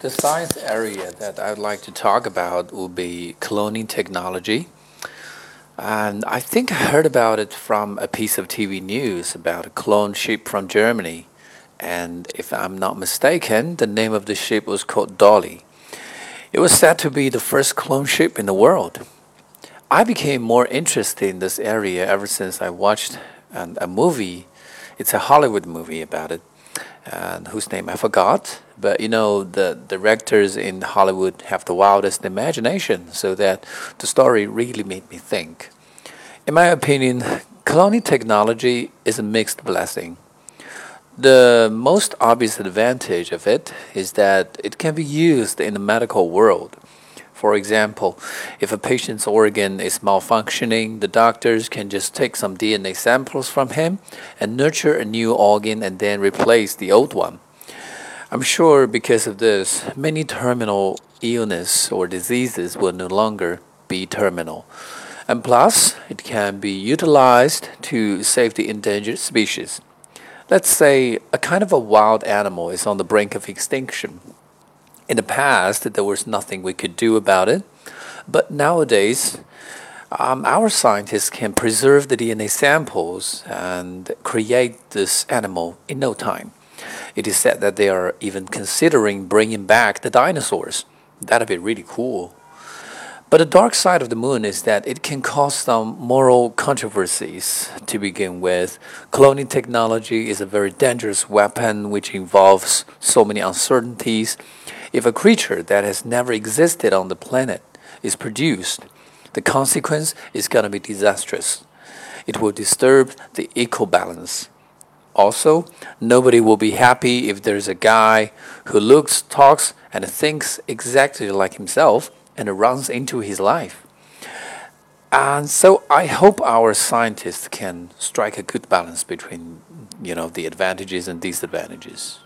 The science area that I'd like to talk about will be cloning technology. And I think I heard about it from a piece of TV news about a clone ship from Germany. And if I'm not mistaken, the name of the ship was called Dolly. It was said to be the first clone ship in the world. I became more interested in this area ever since I watched an, a movie. It's a Hollywood movie about it, and whose name I forgot. But you know, the directors in Hollywood have the wildest imagination, so that the story really made me think. In my opinion, cloning technology is a mixed blessing. The most obvious advantage of it is that it can be used in the medical world. For example, if a patient's organ is malfunctioning, the doctors can just take some DNA samples from him and nurture a new organ and then replace the old one. I'm sure because of this, many terminal illness or diseases will no longer be terminal. And plus, it can be utilized to save the endangered species. Let's say a kind of a wild animal is on the brink of extinction. In the past, there was nothing we could do about it, but nowadays, um, our scientists can preserve the DNA samples and create this animal in no time. It is said that they are even considering bringing back the dinosaurs. That'd be really cool. But the dark side of the moon is that it can cause some moral controversies. To begin with, cloning technology is a very dangerous weapon which involves so many uncertainties. If a creature that has never existed on the planet is produced, the consequence is going to be disastrous. It will disturb the eco balance. Also, nobody will be happy if there's a guy who looks, talks, and thinks exactly like himself and runs into his life. And so I hope our scientists can strike a good balance between, you know, the advantages and disadvantages.